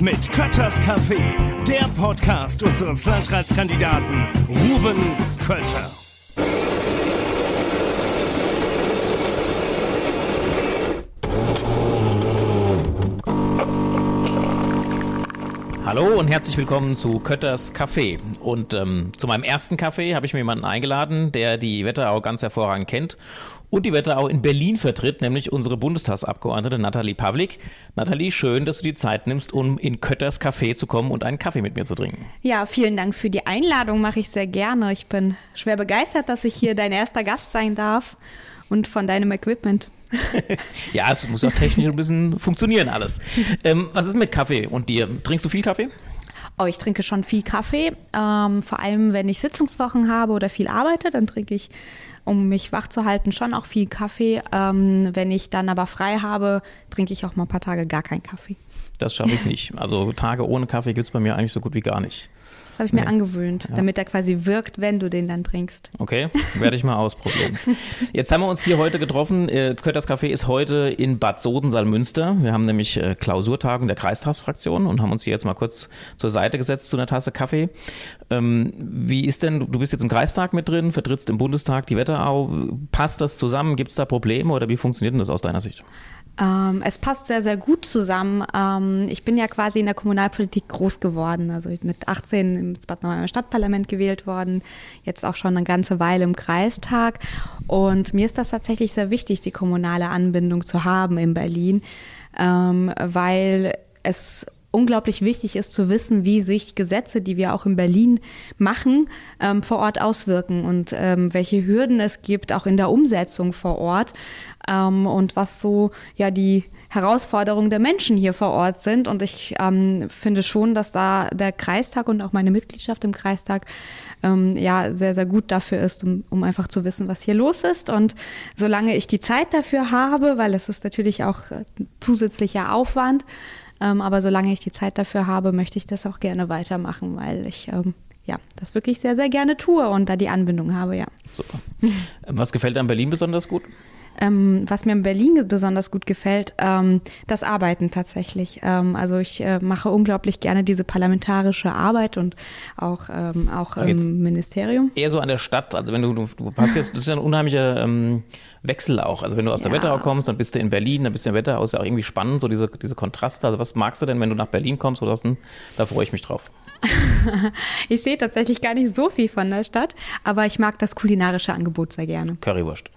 mit Kötters Café, der Podcast unseres Landratskandidaten Ruben Kötter. Hallo und herzlich willkommen zu Kötters Café. Und ähm, zu meinem ersten Café habe ich mir jemanden eingeladen, der die Wetterau ganz hervorragend kennt und die Wetterau in Berlin vertritt, nämlich unsere Bundestagsabgeordnete Nathalie Pavlik. Nathalie, schön, dass du die Zeit nimmst, um in Kötters Café zu kommen und einen Kaffee mit mir zu trinken. Ja, vielen Dank für die Einladung, mache ich sehr gerne. Ich bin schwer begeistert, dass ich hier dein erster Gast sein darf und von deinem Equipment. ja, es muss auch technisch ein bisschen funktionieren alles. Ähm, was ist mit Kaffee und dir? Trinkst du viel Kaffee? Oh, ich trinke schon viel Kaffee. Ähm, vor allem, wenn ich Sitzungswochen habe oder viel arbeite, dann trinke ich, um mich wach zu halten, schon auch viel Kaffee. Ähm, wenn ich dann aber frei habe, trinke ich auch mal ein paar Tage gar keinen Kaffee. Das schaffe ich nicht. Also Tage ohne Kaffee gibt es bei mir eigentlich so gut wie gar nicht. Habe ich mir nee. angewöhnt, ja. damit er quasi wirkt, wenn du den dann trinkst. Okay, werde ich mal ausprobieren. Jetzt haben wir uns hier heute getroffen. Äh, Kötters Café ist heute in Bad Sodensalmünster. Wir haben nämlich äh, Klausurtagung der Kreistagsfraktion und haben uns hier jetzt mal kurz zur Seite gesetzt zu einer Tasse Kaffee. Ähm, wie ist denn, du bist jetzt im Kreistag mit drin, vertrittst im Bundestag die Wetterau. Passt das zusammen? Gibt es da Probleme oder wie funktioniert denn das aus deiner Sicht? Ähm, es passt sehr, sehr gut zusammen. Ähm, ich bin ja quasi in der Kommunalpolitik groß geworden. Also mit 18 im Bad Nauheim Stadtparlament gewählt worden, jetzt auch schon eine ganze Weile im Kreistag. Und mir ist das tatsächlich sehr wichtig, die kommunale Anbindung zu haben in Berlin, ähm, weil es unglaublich wichtig ist zu wissen, wie sich Gesetze, die wir auch in Berlin machen, ähm, vor Ort auswirken und ähm, welche Hürden es gibt, auch in der Umsetzung vor Ort ähm, und was so ja die Herausforderungen der Menschen hier vor Ort sind. Und ich ähm, finde schon, dass da der Kreistag und auch meine Mitgliedschaft im Kreistag ähm, ja sehr, sehr gut dafür ist, um, um einfach zu wissen, was hier los ist. Und solange ich die Zeit dafür habe, weil es ist natürlich auch zusätzlicher Aufwand, ähm, aber solange ich die Zeit dafür habe, möchte ich das auch gerne weitermachen, weil ich ähm, ja, das wirklich sehr, sehr gerne tue und da die Anbindung habe, ja. Super. Was gefällt dir an Berlin besonders gut? Ähm, was mir in Berlin besonders gut gefällt, ähm, das Arbeiten tatsächlich. Ähm, also ich äh, mache unglaublich gerne diese parlamentarische Arbeit und auch, ähm, auch im Ministerium. Eher so an der Stadt, also wenn du, du, du hast jetzt, das ist ja ein unheimlicher ähm, Wechsel auch. Also wenn du aus der ja. Wetterau kommst, dann bist du in Berlin, dann bist du in der Wetterau, ist ja auch irgendwie spannend, so diese, diese Kontraste. Also was magst du denn, wenn du nach Berlin kommst oder was Da freue ich mich drauf. ich sehe tatsächlich gar nicht so viel von der Stadt, aber ich mag das kulinarische Angebot sehr gerne. Currywurst.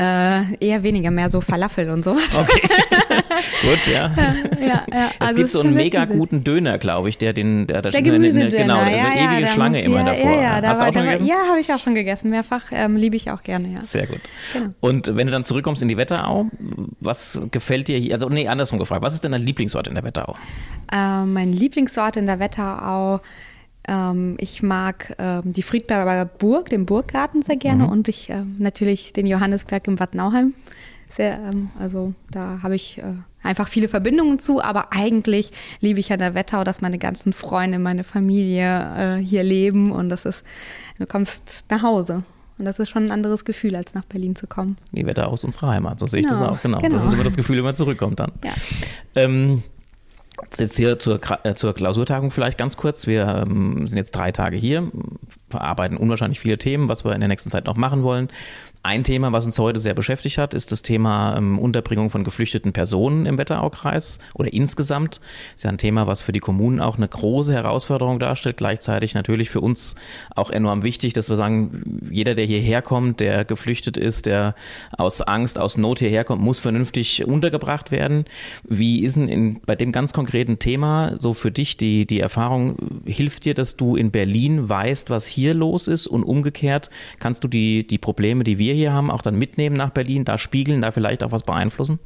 Äh, eher weniger, mehr so Falafel und sowas. Okay. Gut, ja. ja, ja. Es also gibt so einen mega guten Döner, glaube ich, der den, der, der Gemüsedöner, genau, ja, eine ja, ewige Schlange immer davor. Ja, ja, da Hast war, du auch schon gegessen? ja, habe ich auch schon gegessen, mehrfach. Ähm, Liebe ich auch gerne, ja. Sehr gut. Genau. Und wenn du dann zurückkommst in die Wetterau, was gefällt dir hier? Also, nee, andersrum gefragt. Was ist denn dein Lieblingsort in der Wetterau? Äh, mein Lieblingsort in der Wetterau ich mag ähm, die Friedberger Burg, den Burggarten sehr gerne mhm. und ich äh, natürlich den Johannesberg im Bad Nauheim. Sehr, ähm, also da habe ich äh, einfach viele Verbindungen zu, aber eigentlich liebe ich ja der Wettau, dass meine ganzen Freunde, meine Familie äh, hier leben und das ist, du kommst nach Hause. Und das ist schon ein anderes Gefühl, als nach Berlin zu kommen. Die Wetter aus unserer Heimat, so sehe ich genau, das auch, genau. genau. Das ist immer das Gefühl, wenn man zurückkommt dann. Ja. Ähm, Jetzt hier zur, äh, zur Klausurtagung vielleicht ganz kurz. Wir ähm, sind jetzt drei Tage hier, verarbeiten unwahrscheinlich viele Themen, was wir in der nächsten Zeit noch machen wollen. Ein Thema, was uns heute sehr beschäftigt hat, ist das Thema ähm, Unterbringung von geflüchteten Personen im Wetteraukreis oder insgesamt. Ist ja ein Thema, was für die Kommunen auch eine große Herausforderung darstellt. Gleichzeitig natürlich für uns auch enorm wichtig, dass wir sagen, jeder, der hierher kommt, der geflüchtet ist, der aus Angst, aus Not hierher kommt, muss vernünftig untergebracht werden. Wie ist denn in, bei dem ganz konkreten Thema so für dich die, die Erfahrung? Hilft dir, dass du in Berlin weißt, was hier los ist und umgekehrt kannst du die, die Probleme, die wir hier haben, auch dann mitnehmen nach Berlin, da spiegeln, da vielleicht auch was beeinflussen?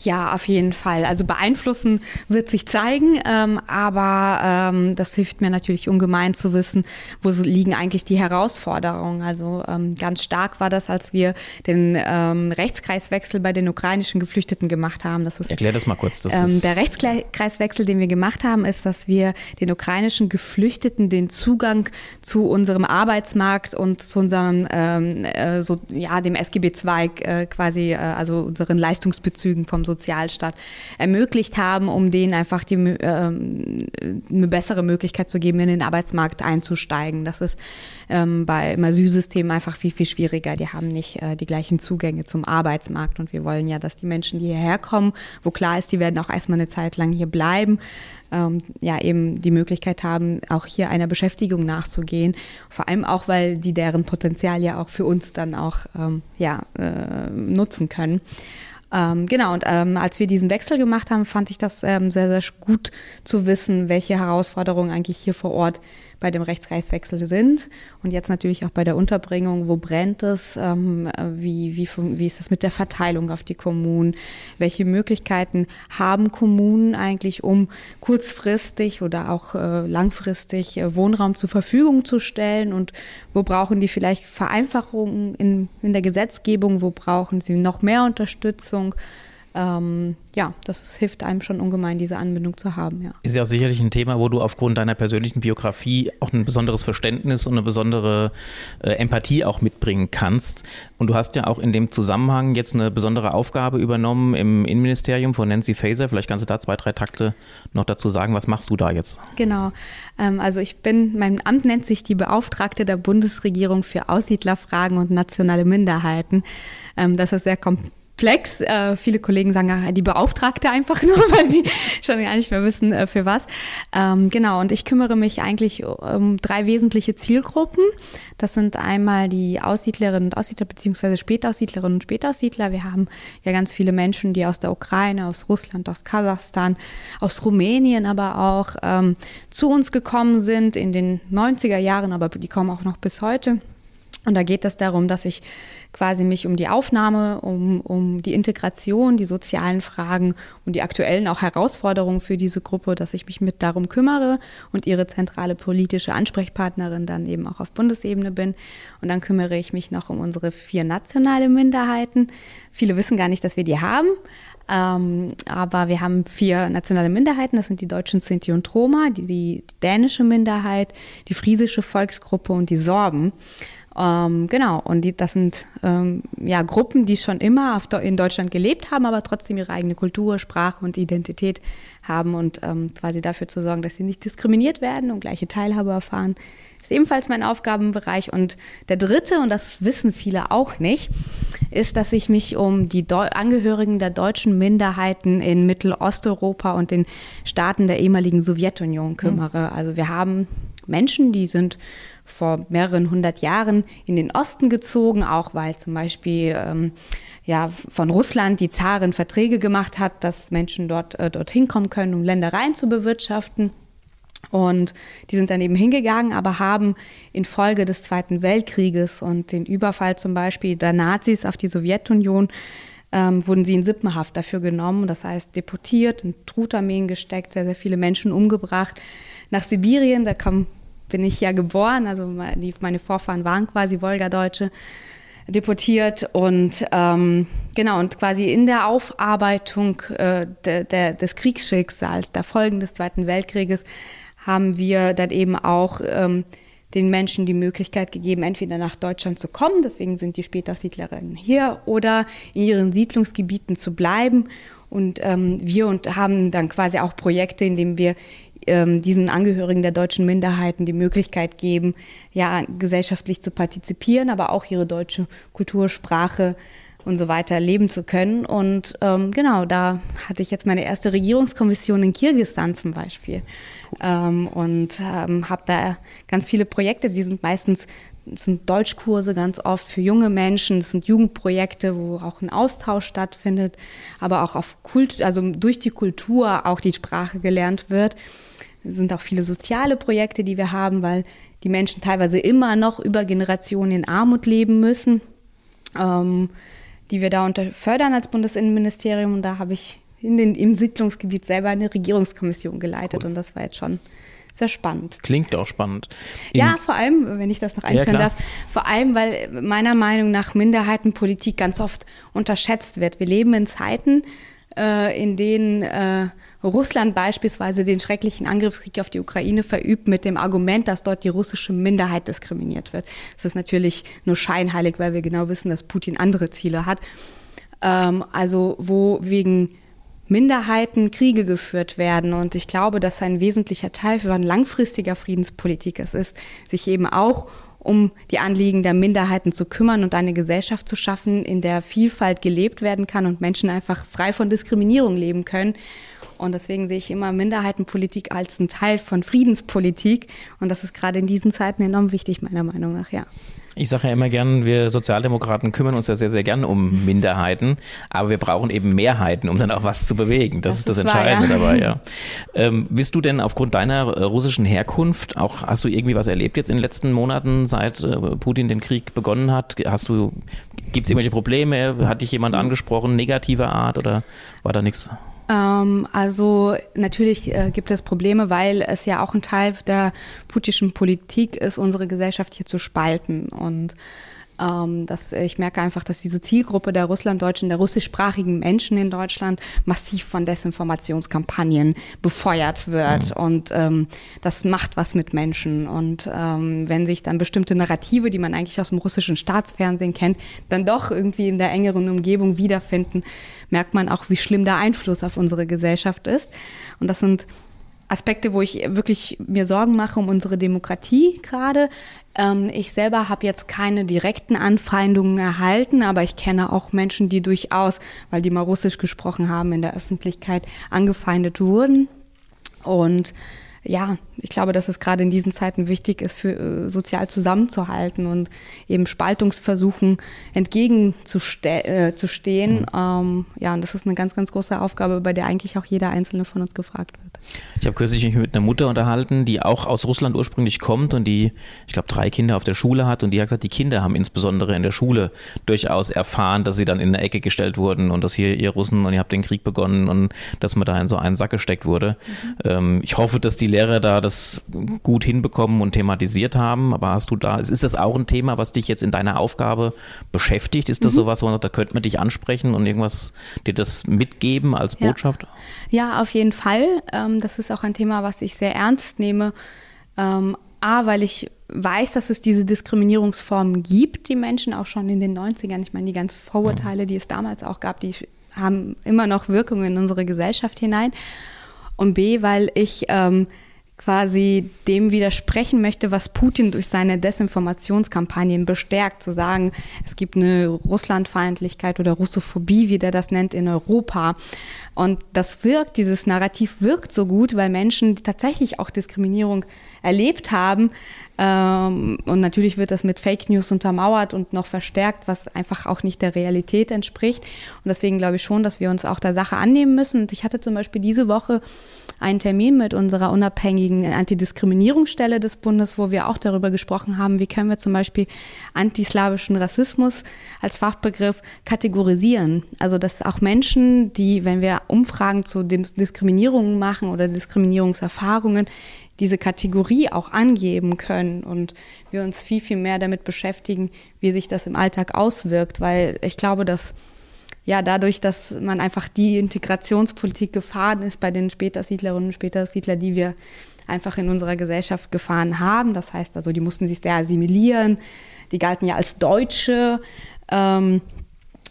Ja, auf jeden Fall. Also beeinflussen wird sich zeigen, ähm, aber ähm, das hilft mir natürlich ungemein zu wissen, wo liegen eigentlich die Herausforderungen. Also ähm, ganz stark war das, als wir den ähm, Rechtskreiswechsel bei den ukrainischen Geflüchteten gemacht haben. Das ist, Erklär das mal kurz. Das ähm, der Rechtskreiswechsel, den wir gemacht haben, ist, dass wir den ukrainischen Geflüchteten den Zugang zu unserem Arbeitsmarkt und zu unserem, ähm, äh, so, ja, dem SGB II äh, quasi, äh, also unseren Leistungsbezügen vom Sozialstaat ermöglicht haben, um denen einfach die, äh, eine bessere Möglichkeit zu geben, in den Arbeitsmarkt einzusteigen. Das ist ähm, bei im Asylsystem einfach viel, viel schwieriger. Die haben nicht äh, die gleichen Zugänge zum Arbeitsmarkt und wir wollen ja, dass die Menschen, die hierher kommen, wo klar ist, die werden auch erstmal eine Zeit lang hier bleiben, ähm, ja eben die Möglichkeit haben, auch hier einer Beschäftigung nachzugehen. Vor allem auch, weil die deren Potenzial ja auch für uns dann auch ähm, ja, äh, nutzen können. Ähm, genau, und ähm, als wir diesen Wechsel gemacht haben, fand ich das ähm, sehr, sehr gut zu wissen, welche Herausforderungen eigentlich hier vor Ort bei dem Rechtsreichswechsel sind. Und jetzt natürlich auch bei der Unterbringung, wo brennt es, ähm, wie, wie, wie ist das mit der Verteilung auf die Kommunen, welche Möglichkeiten haben Kommunen eigentlich, um kurzfristig oder auch äh, langfristig äh, Wohnraum zur Verfügung zu stellen? Und wo brauchen die vielleicht Vereinfachungen in, in der Gesetzgebung, wo brauchen sie noch mehr Unterstützung ähm, ja, das ist, hilft einem schon ungemein, diese Anbindung zu haben. Ja. Ist ja auch sicherlich ein Thema, wo du aufgrund deiner persönlichen Biografie auch ein besonderes Verständnis und eine besondere äh, Empathie auch mitbringen kannst. Und du hast ja auch in dem Zusammenhang jetzt eine besondere Aufgabe übernommen im Innenministerium von Nancy Faeser. Vielleicht kannst du da zwei, drei Takte noch dazu sagen. Was machst du da jetzt? Genau. Ähm, also ich bin, mein Amt nennt sich die Beauftragte der Bundesregierung für Aussiedlerfragen und nationale Minderheiten. Ähm, das ist sehr komplex Plex. Äh, viele Kollegen sagen die Beauftragte einfach nur, weil sie schon gar nicht mehr wissen, äh, für was. Ähm, genau, und ich kümmere mich eigentlich um drei wesentliche Zielgruppen. Das sind einmal die Aussiedlerinnen und Aussiedler beziehungsweise Spätaussiedlerinnen und Spätaussiedler. Wir haben ja ganz viele Menschen, die aus der Ukraine, aus Russland, aus Kasachstan, aus Rumänien aber auch ähm, zu uns gekommen sind in den 90er Jahren, aber die kommen auch noch bis heute. Und da geht es darum, dass ich quasi mich um die Aufnahme, um, um die Integration, die sozialen Fragen und die aktuellen auch Herausforderungen für diese Gruppe, dass ich mich mit darum kümmere und ihre zentrale politische Ansprechpartnerin dann eben auch auf Bundesebene bin. Und dann kümmere ich mich noch um unsere vier nationale Minderheiten. Viele wissen gar nicht, dass wir die haben. Ähm, aber wir haben vier nationale Minderheiten, das sind die deutschen Sinti und Roma, die, die dänische Minderheit, die friesische Volksgruppe und die Sorben. Ähm, genau, und die, das sind ähm, ja Gruppen, die schon immer auf, in Deutschland gelebt haben, aber trotzdem ihre eigene Kultur, Sprache und Identität haben und ähm, quasi dafür zu sorgen, dass sie nicht diskriminiert werden und gleiche Teilhabe erfahren, ist ebenfalls mein Aufgabenbereich. Und der dritte, und das wissen viele auch nicht, ist, dass ich mich um die Deu Angehörigen der deutschen Minderheiten in Mittelosteuropa und den Staaten der ehemaligen Sowjetunion kümmere. Mhm. Also wir haben Menschen, die sind vor mehreren hundert Jahren in den Osten gezogen, auch weil zum Beispiel ähm, ja, von Russland die Zarin Verträge gemacht hat, dass Menschen dort äh, dorthin kommen können, um Ländereien zu bewirtschaften. Und die sind dann eben hingegangen, aber haben infolge des Zweiten Weltkrieges und den Überfall zum Beispiel der Nazis auf die Sowjetunion ähm, wurden sie in Sippenhaft dafür genommen, das heißt deportiert, in Trutarmeen gesteckt, sehr, sehr viele Menschen umgebracht. Nach Sibirien, da kam bin ich ja geboren, also meine Vorfahren waren quasi Wolgadeutsche deportiert und ähm, genau und quasi in der Aufarbeitung äh, de, de, des Kriegsschicksals, der Folgen des Zweiten Weltkrieges, haben wir dann eben auch ähm, den Menschen die Möglichkeit gegeben, entweder nach Deutschland zu kommen, deswegen sind die Spätaussiedlerinnen hier, oder in ihren Siedlungsgebieten zu bleiben. Und ähm, wir und haben dann quasi auch Projekte, in denen wir ähm, diesen Angehörigen der deutschen Minderheiten die Möglichkeit geben, ja, gesellschaftlich zu partizipieren, aber auch ihre deutsche Kultur, Sprache und so weiter leben zu können. Und ähm, genau, da hatte ich jetzt meine erste Regierungskommission in Kirgisistan zum Beispiel. Ähm, und ähm, habe da ganz viele Projekte, die sind meistens sind Deutschkurse ganz oft für junge Menschen, das sind Jugendprojekte, wo auch ein Austausch stattfindet, aber auch auf Kult, also durch die Kultur auch die Sprache gelernt wird. Es sind auch viele soziale Projekte, die wir haben, weil die Menschen teilweise immer noch über Generationen in Armut leben müssen, ähm, die wir da unter fördern als Bundesinnenministerium. Und da habe ich in den, im Siedlungsgebiet selber eine Regierungskommission geleitet cool. und das war jetzt schon sehr spannend. Klingt auch spannend. In ja, vor allem, wenn ich das noch einführen ja, darf, vor allem, weil meiner Meinung nach Minderheitenpolitik ganz oft unterschätzt wird. Wir leben in Zeiten, äh, in denen äh, Russland beispielsweise den schrecklichen Angriffskrieg auf die Ukraine verübt mit dem Argument, dass dort die russische Minderheit diskriminiert wird. Das ist natürlich nur scheinheilig, weil wir genau wissen, dass Putin andere Ziele hat. ähm, also wo wegen Minderheiten Kriege geführt werden. Und ich glaube, dass ein wesentlicher Teil für ein langfristiger Friedenspolitik es ist, sich eben auch um die Anliegen der Minderheiten zu kümmern und eine Gesellschaft zu schaffen, in der Vielfalt gelebt werden kann und Menschen einfach frei von Diskriminierung leben können. Und deswegen sehe ich immer Minderheitenpolitik als einen Teil von Friedenspolitik. Und das ist gerade in diesen Zeiten enorm wichtig, meiner Meinung nach, ja. Ich sage ja immer gern, wir Sozialdemokraten kümmern uns ja sehr, sehr gern um Minderheiten, aber wir brauchen eben Mehrheiten, um dann auch was zu bewegen. Das, das ist das Entscheidende wahr, ja. dabei, ja. Ähm, bist du denn aufgrund deiner äh, russischen Herkunft auch, hast du irgendwie was erlebt jetzt in den letzten Monaten, seit äh, Putin den Krieg begonnen hat? Hast du, gibt es irgendwelche Probleme? Hat dich jemand angesprochen, negativer Art oder war da nichts? Ähm, also natürlich äh, gibt es Probleme, weil es ja auch ein Teil der putischen Politik ist, unsere Gesellschaft hier zu spalten. Und ähm, dass ich merke einfach, dass diese Zielgruppe der Russlanddeutschen, der russischsprachigen Menschen in Deutschland massiv von Desinformationskampagnen befeuert wird. Mhm. Und ähm, das macht was mit Menschen. Und ähm, wenn sich dann bestimmte Narrative, die man eigentlich aus dem russischen Staatsfernsehen kennt, dann doch irgendwie in der engeren Umgebung wiederfinden, merkt man auch, wie schlimm der Einfluss auf unsere Gesellschaft ist. Und das sind Aspekte, wo ich wirklich mir Sorgen mache um unsere Demokratie gerade. Ähm, ich selber habe jetzt keine direkten Anfeindungen erhalten, aber ich kenne auch Menschen, die durchaus, weil die mal Russisch gesprochen haben, in der Öffentlichkeit angefeindet wurden. Und ja, ich glaube, dass es gerade in diesen Zeiten wichtig ist, für äh, sozial zusammenzuhalten und eben Spaltungsversuchen entgegenzustehen. Äh, mhm. ähm, ja, und das ist eine ganz, ganz große Aufgabe, bei der eigentlich auch jeder Einzelne von uns gefragt wird. Ich habe kürzlich mich mit einer Mutter unterhalten, die auch aus Russland ursprünglich kommt und die, ich glaube, drei Kinder auf der Schule hat und die hat gesagt, die Kinder haben insbesondere in der Schule durchaus erfahren, dass sie dann in eine Ecke gestellt wurden und dass hier ihr Russen und ihr habt den Krieg begonnen und dass man da in so einen Sack gesteckt wurde. Mhm. Ähm, ich hoffe, dass die Lehrer da das gut hinbekommen und thematisiert haben. Aber hast du da, ist das auch ein Thema, was dich jetzt in deiner Aufgabe beschäftigt? Ist das mhm. sowas, wo da könnte man dich ansprechen und irgendwas dir das mitgeben als Botschaft? Ja, ja auf jeden Fall. Ähm, das ist auch ein Thema, was ich sehr ernst nehme. Ähm, A, weil ich weiß, dass es diese Diskriminierungsformen gibt, die Menschen auch schon in den 90ern, ich meine, die ganzen Vorurteile, die es damals auch gab, die haben immer noch Wirkung in unsere Gesellschaft hinein. Und B, weil ich ähm, quasi dem widersprechen möchte, was Putin durch seine Desinformationskampagnen bestärkt, zu sagen, es gibt eine Russlandfeindlichkeit oder Russophobie, wie der das nennt, in Europa. Und das wirkt, dieses Narrativ wirkt so gut, weil Menschen tatsächlich auch Diskriminierung erlebt haben. Ähm, und natürlich wird das mit Fake News untermauert und noch verstärkt, was einfach auch nicht der Realität entspricht. Und deswegen glaube ich schon, dass wir uns auch der Sache annehmen müssen. Und ich hatte zum Beispiel diese Woche einen Termin mit unserer unabhängigen Antidiskriminierungsstelle des Bundes, wo wir auch darüber gesprochen haben, wie können wir zum Beispiel antislawischen Rassismus als Fachbegriff kategorisieren. Also dass auch Menschen, die, wenn wir Umfragen zu Diskriminierungen machen oder Diskriminierungserfahrungen, diese Kategorie auch angeben können und wir uns viel, viel mehr damit beschäftigen, wie sich das im Alltag auswirkt, weil ich glaube, dass ja, dadurch, dass man einfach die Integrationspolitik gefahren ist bei den Spätersiedlerinnen und Spätersiedler, die wir einfach in unserer Gesellschaft gefahren haben. Das heißt also, die mussten sich sehr assimilieren, die galten ja als Deutsche. Ähm,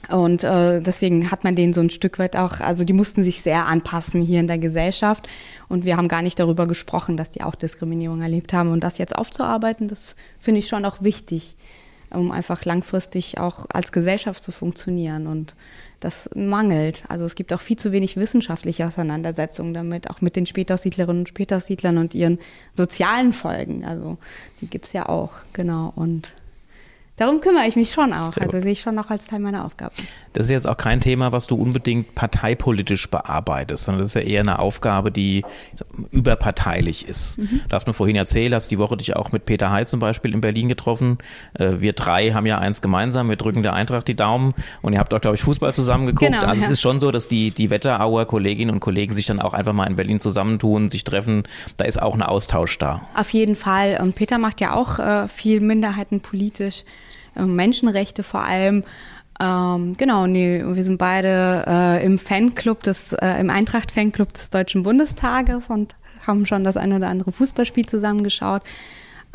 und äh, deswegen hat man denen so ein Stück weit auch, also die mussten sich sehr anpassen hier in der Gesellschaft. Und wir haben gar nicht darüber gesprochen, dass die auch Diskriminierung erlebt haben. Und das jetzt aufzuarbeiten, das finde ich schon auch wichtig, um einfach langfristig auch als Gesellschaft zu funktionieren. Und das mangelt. Also es gibt auch viel zu wenig wissenschaftliche Auseinandersetzungen damit, auch mit den Spätaussiedlerinnen und Spätaussiedlern und ihren sozialen Folgen. Also die gibt es ja auch, genau. Und darum kümmere ich mich schon auch. Also sehe ich schon noch als Teil meiner Aufgabe. Das ist jetzt auch kein Thema, was du unbedingt parteipolitisch bearbeitest, sondern das ist ja eher eine Aufgabe, die überparteilich ist. Mhm. Du hast mir vorhin erzählt, hast die Woche dich auch mit Peter Heil zum Beispiel in Berlin getroffen. Äh, wir drei haben ja eins gemeinsam, wir drücken der Eintracht die Daumen und ihr habt auch, glaube ich, Fußball zusammen geguckt. Genau, also ja. es ist schon so, dass die, die Wetterauer Kolleginnen und Kollegen sich dann auch einfach mal in Berlin zusammentun, sich treffen. Da ist auch ein Austausch da. Auf jeden Fall. Und Peter macht ja auch äh, viel Minderheiten politisch. Ähm, Menschenrechte vor allem. Ähm, genau, nee, wir sind beide äh, im Fanclub des, äh, im Eintracht-Fanclub des Deutschen Bundestages und haben schon das ein oder andere Fußballspiel zusammengeschaut.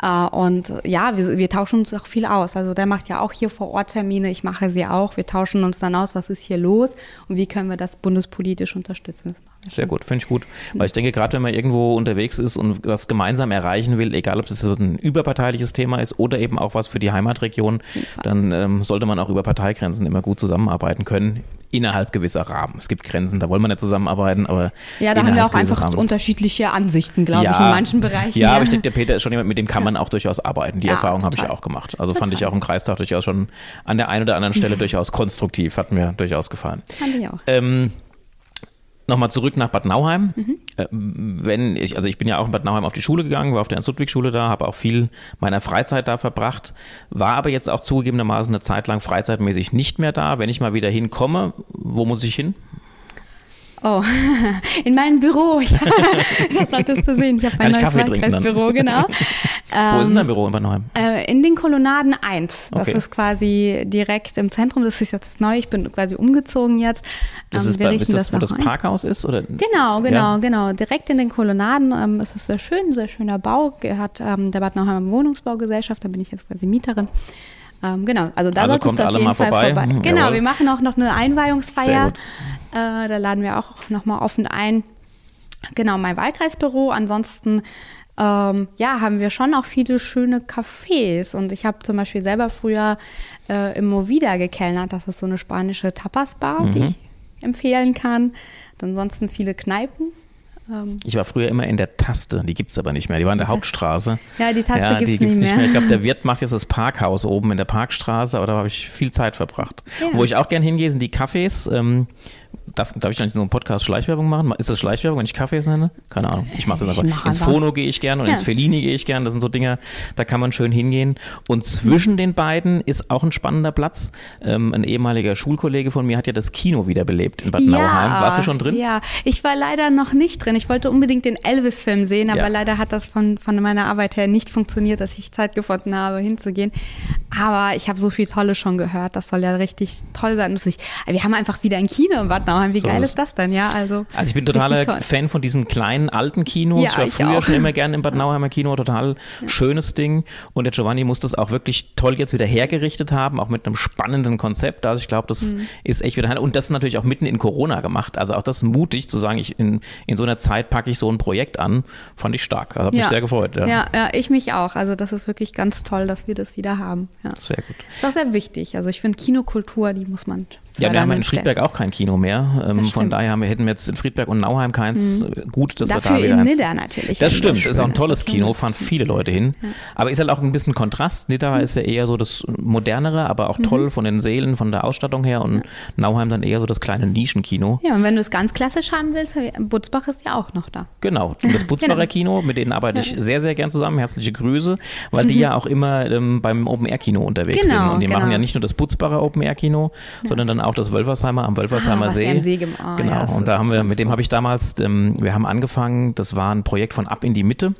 Äh, und ja, wir, wir tauschen uns auch viel aus. Also der macht ja auch hier vor Ort Termine, ich mache sie auch. Wir tauschen uns dann aus, was ist hier los und wie können wir das bundespolitisch unterstützen. Sehr gut, finde ich gut. Weil ich denke, gerade wenn man irgendwo unterwegs ist und was gemeinsam erreichen will, egal ob das so ein überparteiliches Thema ist oder eben auch was für die Heimatregion, dann ähm, sollte man auch über Parteigrenzen immer gut zusammenarbeiten können innerhalb gewisser Rahmen. Es gibt Grenzen, da wollen wir nicht zusammenarbeiten, aber. Ja, da haben wir auch einfach Rahmen. unterschiedliche Ansichten, glaube ja, ich, in manchen Bereichen. Ja, ja, aber ich denke, der Peter ist schon jemand, mit dem kann man auch durchaus arbeiten. Die ja, Erfahrung habe ich auch gemacht. Also total. fand ich auch im Kreistag durchaus schon an der einen oder anderen Stelle durchaus konstruktiv. Hat mir durchaus gefallen. Fand ich auch. Ähm, Nochmal zurück nach Bad Nauheim. Mhm. Äh, wenn ich, also ich bin ja auch in Bad Nauheim auf die Schule gegangen, war auf der Ernst-Ludwig-Schule da, habe auch viel meiner Freizeit da verbracht, war aber jetzt auch zugegebenermaßen eine Zeit lang freizeitmäßig nicht mehr da. Wenn ich mal wieder hinkomme, wo muss ich hin? Oh, in meinem Büro. Ja, das solltest du sehen. Ich habe ein neues Wahlkreisbüro, genau. Wo ist denn dein ähm, Büro in Bad? Äh, in den Kolonnaden 1. Das okay. ist quasi direkt im Zentrum. Das ist jetzt neu. Ich bin quasi umgezogen jetzt. Das ähm, ist, bei, ist das, das wo das Parkhaus ist? Oder? Genau, genau, ja. genau. Direkt in den Kolonnaden. Ähm, es ist sehr schön, sehr schöner Bau. Hat ähm, der Bad Nauheim Wohnungsbaugesellschaft. Da bin ich jetzt quasi Mieterin. Ähm, genau, also da also solltest du auf jeden Fall vorbei. vorbei. Genau, Jawohl. wir machen auch noch eine Einweihungsfeier. Äh, da laden wir auch nochmal offen ein. Genau, mein Wahlkreisbüro. Ansonsten ähm, ja, haben wir schon auch viele schöne Cafés. Und ich habe zum Beispiel selber früher äh, im Movida gekellnert. Das ist so eine spanische Tapas-Bar, mhm. die ich empfehlen kann. Und ansonsten viele Kneipen. Ähm, ich war früher immer in der Taste, die gibt es aber nicht mehr. Die war in der Hauptstraße. Ja, die Taste ja, gibt es nicht, nicht, mehr. Ich glaube, der Wirt macht jetzt das Parkhaus oben in der Parkstraße, aber da habe ich viel Zeit verbracht. Ja. Wo ich auch gern hingehe, sind die Cafés. Ähm, Darf, darf ich eigentlich so einen Podcast Schleichwerbung machen? Ist das Schleichwerbung, wenn ich Kaffees nenne? Keine Ahnung. Ich mache es einfach. Mach ins. Fono gehe ich gerne und ja. ins Fellini gehe ich gerne. Das sind so Dinge, da kann man schön hingehen. Und zwischen den beiden ist auch ein spannender Platz. Ähm, ein ehemaliger Schulkollege von mir hat ja das Kino wiederbelebt in Bad ja, Nauheim. Warst du schon drin? Ja, ich war leider noch nicht drin. Ich wollte unbedingt den Elvis-Film sehen, aber ja. leider hat das von, von meiner Arbeit her nicht funktioniert, dass ich Zeit gefunden habe, hinzugehen. Aber ich habe so viel Tolle schon gehört. Das soll ja richtig toll sein. Wir haben einfach wieder ein Kino in Bad Nauheim. Wie so geil ist das denn? Ja, also. Also ich bin totaler Fan von diesen kleinen alten Kinos. Ja, ich war ich früher auch. schon immer gerne im Bad Nauheimer Kino. Total ja. schönes Ding. Und der Giovanni muss das auch wirklich toll jetzt wieder hergerichtet haben, auch mit einem spannenden Konzept. Also ich glaube, das mhm. ist echt wieder. Und das natürlich auch mitten in Corona gemacht. Also auch das mutig zu sagen, ich in, in so einer Zeit packe ich so ein Projekt an, fand ich stark. Also habe mich sehr gefreut. Ja. ja. Ja, ich mich auch. Also das ist wirklich ganz toll, dass wir das wieder haben. Ja. Sehr gut. Ist auch sehr wichtig. Also ich finde Kinokultur, die muss man ja, wir haben in Friedberg auch kein Kino mehr. Ähm, von daher haben wir, hätten wir jetzt in Friedberg und Nauheim keins. Mhm. Gut, dass Dafür wir da wieder in Nidda natürlich. Das stimmt, ist auch ein tolles Kino, fahren viele Leute hin. Ja. Aber ist halt auch ein bisschen Kontrast. Nidda mhm. ist ja eher so das modernere, aber auch mhm. toll von den Seelen, von der Ausstattung her und ja. Nauheim dann eher so das kleine Nischenkino. Ja, und wenn du es ganz klassisch haben willst, Butzbach ist ja auch noch da. Genau, und das Butzbacher genau. Kino, mit denen arbeite ich sehr, sehr gern zusammen. Herzliche Grüße, weil die ja auch immer ähm, beim Open-Air-Kino unterwegs genau, sind. Und die genau. machen ja nicht nur das Butzbacher Open-Air-Kino, sondern dann auch das Wölfersheimer am Wölfersheimer ah, See. See oh, genau. Ja, und da haben wir, mit dem habe ich damals, ähm, wir haben angefangen, das war ein Projekt von Ab in die Mitte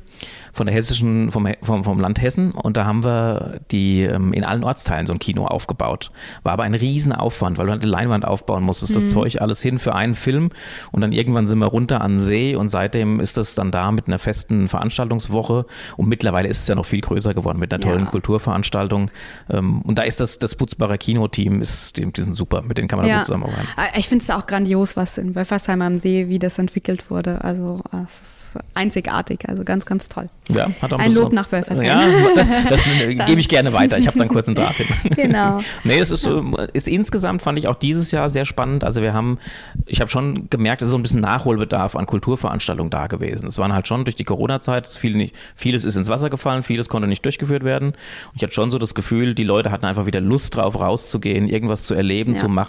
von der hessischen, vom, vom, vom Land Hessen und da haben wir die ähm, in allen Ortsteilen so ein Kino aufgebaut. War aber ein Riesenaufwand, weil du eine Leinwand aufbauen musstest, mhm. das Zeug alles hin für einen Film und dann irgendwann sind wir runter an den See und seitdem ist das dann da mit einer festen Veranstaltungswoche und mittlerweile ist es ja noch viel größer geworden mit einer tollen ja. Kulturveranstaltung ähm, und da ist das, das Putzbarer Kinoteam, ist, die, die sind super, mit denen kann man ja. gut zusammenarbeiten. Ich finde es auch grandios, was in Wölfersheim am See, wie das entwickelt wurde. Also es ist einzigartig, also ganz, ganz toll. Ja, hat auch ein Lob nach Wölfersheim. Ja, das, das gebe ich gerne weiter. Ich habe dann kurz einen Draht hin. Genau. nee, es ist, ist insgesamt, fand ich auch dieses Jahr sehr spannend. Also wir haben, ich habe schon gemerkt, es ist so ein bisschen Nachholbedarf an Kulturveranstaltungen da gewesen. Es waren halt schon durch die Corona-Zeit, viel vieles ist ins Wasser gefallen, vieles konnte nicht durchgeführt werden. Und ich hatte schon so das Gefühl, die Leute hatten einfach wieder Lust drauf, rauszugehen, irgendwas zu erleben, ja. zu machen.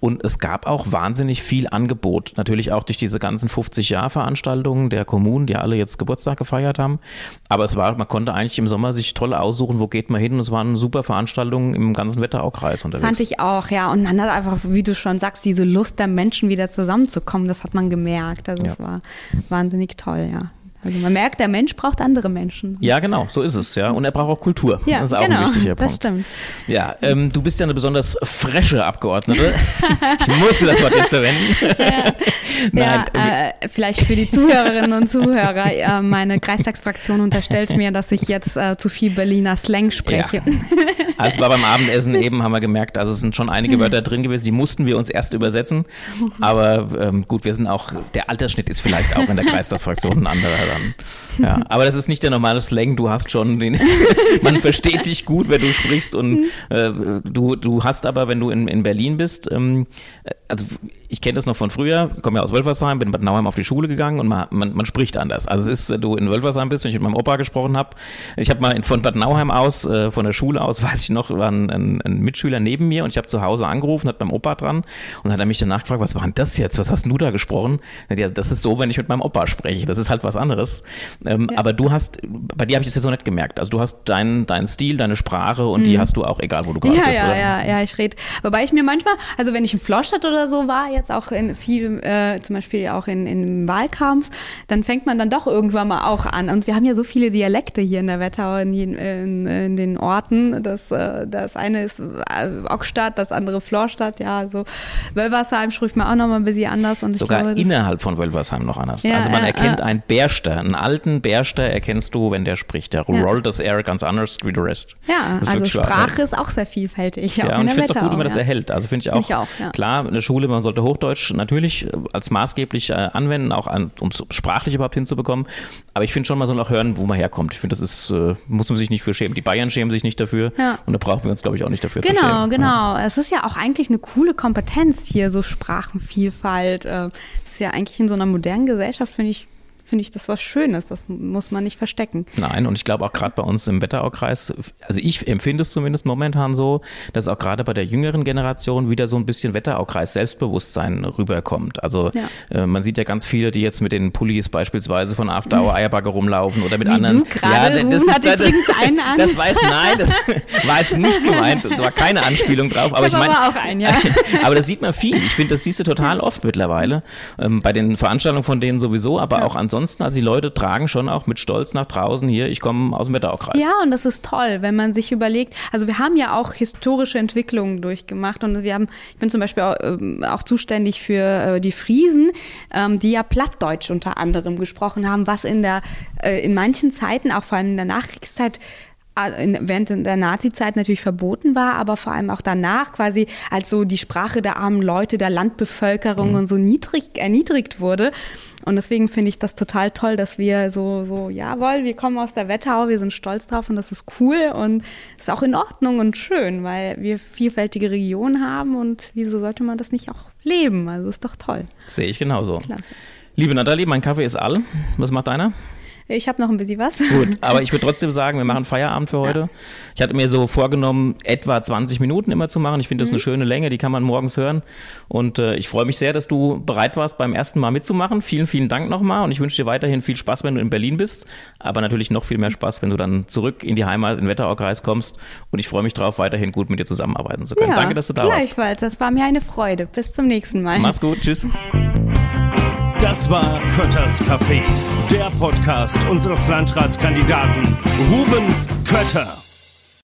Und es gab auch wahnsinnig viel Angebot. Natürlich auch durch diese ganzen 50-Jahr-Veranstaltungen der Kommunen, die alle jetzt Geburtstag gefeiert haben. Aber es war, man konnte eigentlich im Sommer sich toll aussuchen, wo geht man hin. Und es waren super Veranstaltungen im ganzen Wetteraukreis unterwegs. Fand ich auch, ja. Und man hat einfach, wie du schon sagst, diese Lust der Menschen wieder zusammenzukommen, das hat man gemerkt. Also es war wahnsinnig toll, ja. Also man merkt, der Mensch braucht andere Menschen. Ja, genau, so ist es, ja. Und er braucht auch Kultur. Ja, das ist auch genau, ein wichtiger das Punkt. stimmt. Ja, ähm, du bist ja eine besonders frische Abgeordnete. ich musste das Wort jetzt verwenden. ja, äh, vielleicht für die Zuhörerinnen und Zuhörer, äh, meine Kreistagsfraktion unterstellt mir, dass ich jetzt äh, zu viel Berliner Slang spreche. Ja. Also war beim Abendessen eben, haben wir gemerkt, also es sind schon einige Wörter drin gewesen, die mussten wir uns erst übersetzen. Aber ähm, gut, wir sind auch, der Altersschnitt ist vielleicht auch in der Kreistagsfraktion ein anderer dann. Ja, aber das ist nicht der normale Slang, du hast schon den, man versteht dich gut, wenn du sprichst und äh, du, du hast aber, wenn du in, in Berlin bist, ähm, also ich kenne das noch von früher, komme ja aus Wölfersheim, bin in Bad Nauheim auf die Schule gegangen und man, man, man, spricht anders. Also es ist, wenn du in Wölfersheim bist und ich mit meinem Opa gesprochen habe, ich habe mal von Bad Nauheim aus, äh, von der Schule aus, weiß ich noch, war ein, ein, ein Mitschüler neben mir und ich habe zu Hause angerufen, hat beim Opa dran und hat er mich danach gefragt, was war denn das jetzt, was hast du da gesprochen? Ja, das ist so, wenn ich mit meinem Opa spreche, das ist halt was anderes. Ähm, ja. Aber du hast, bei dir habe ich das jetzt so nicht gemerkt, also du hast deinen dein Stil, deine Sprache und mhm. die hast du auch, egal wo du gerade ja, bist. Ja, ja, ja, ich rede. Wobei ich mir manchmal, also wenn ich in Flostadt oder so war, jetzt auch in viel, äh, zum Beispiel auch in, in Wahlkampf, dann fängt man dann doch irgendwann mal auch an. Und wir haben ja so viele Dialekte hier in der Wetterau, in, in, in den Orten. Das, äh, das eine ist äh, Ockstadt, das andere Florstadt, ja, so Wölversheim spricht man auch noch mal ein bisschen anders. Und Sogar glaube, innerhalb von Wölversheim noch anders. Ja, also man erkennt einen Bärster, einen alten Bärster erkennst du, wenn der spricht. Der ja. rollt das R ganz anders wie der Rest. Ja, also Sprache wahr. ist auch sehr vielfältig. Ja, und ich finde es auch gut, wenn man das erhält. Also finde ich auch, ich auch klar, eine Schule, man sollte Hochdeutsch natürlich äh, als maßgeblich äh, anwenden, auch an, um es sprachlich überhaupt hinzubekommen. Aber ich finde schon, man soll auch hören, wo man herkommt. Ich finde, das ist, äh, muss man sich nicht für schämen. Die Bayern schämen sich nicht dafür ja. und da brauchen wir uns, glaube ich, auch nicht dafür genau, zu schämen. Genau, genau. Es ist ja auch eigentlich eine coole Kompetenz hier, so Sprachenvielfalt. Das ist ja eigentlich in so einer modernen Gesellschaft, finde ich, finde ich das was Schönes. Das muss man nicht verstecken. Nein, und ich glaube auch gerade bei uns im Wetteraukreis, also ich empfinde es zumindest momentan so, dass auch gerade bei der jüngeren Generation wieder so ein bisschen Wetteraukreis Selbstbewusstsein rüberkommt. Also ja. äh, man sieht ja ganz viele, die jetzt mit den Pullis beispielsweise von After Eierbagger rumlaufen oder mit Wie anderen. Du grade, ja, das, hat ist, übrigens einen an. das weiß nein, das war jetzt nicht gemeint, da war keine Anspielung drauf. Aber ich, ich meine, auch einen, ja. aber das sieht man viel. Ich finde, das siehst du total oft mittlerweile. Ähm, bei den Veranstaltungen von denen sowieso, aber ja. auch ansonsten ansonsten, also die Leute tragen schon auch mit Stolz nach draußen hier, ich komme aus dem Wetteraukreis. Ja, und das ist toll, wenn man sich überlegt, also wir haben ja auch historische Entwicklungen durchgemacht und wir haben, ich bin zum Beispiel auch, äh, auch zuständig für äh, die Friesen, ähm, die ja Plattdeutsch unter anderem gesprochen haben, was in der, äh, in manchen Zeiten, auch vor allem in der Nachkriegszeit, während der Nazi-Zeit natürlich verboten war, aber vor allem auch danach quasi als so die Sprache der armen Leute, der Landbevölkerung mhm. und so niedrig erniedrigt wurde. Und deswegen finde ich das total toll, dass wir so, so, jawohl, wir kommen aus der Wetterau, wir sind stolz drauf und das ist cool und ist auch in Ordnung und schön, weil wir vielfältige Regionen haben und wieso sollte man das nicht auch leben? Also ist doch toll. Sehe ich genauso. Klasse. Liebe Nathalie, mein Kaffee ist all. Was macht deiner? Ich habe noch ein bisschen was. Gut, aber ich würde trotzdem sagen, wir machen Feierabend für heute. Ja. Ich hatte mir so vorgenommen, etwa 20 Minuten immer zu machen. Ich finde das mhm. eine schöne Länge, die kann man morgens hören. Und äh, ich freue mich sehr, dass du bereit warst, beim ersten Mal mitzumachen. Vielen, vielen Dank nochmal und ich wünsche dir weiterhin viel Spaß, wenn du in Berlin bist. Aber natürlich noch viel mehr Spaß, wenn du dann zurück in die Heimat, in den Wetteraukreis kommst. Und ich freue mich darauf, weiterhin gut mit dir zusammenarbeiten zu können. Ja, Danke, dass du da gleichfalls. warst. Gleichfalls, das war mir eine Freude. Bis zum nächsten Mal. Mach's gut, tschüss. Das war Kötters Café, der Podcast unseres Landratskandidaten Ruben Kötter.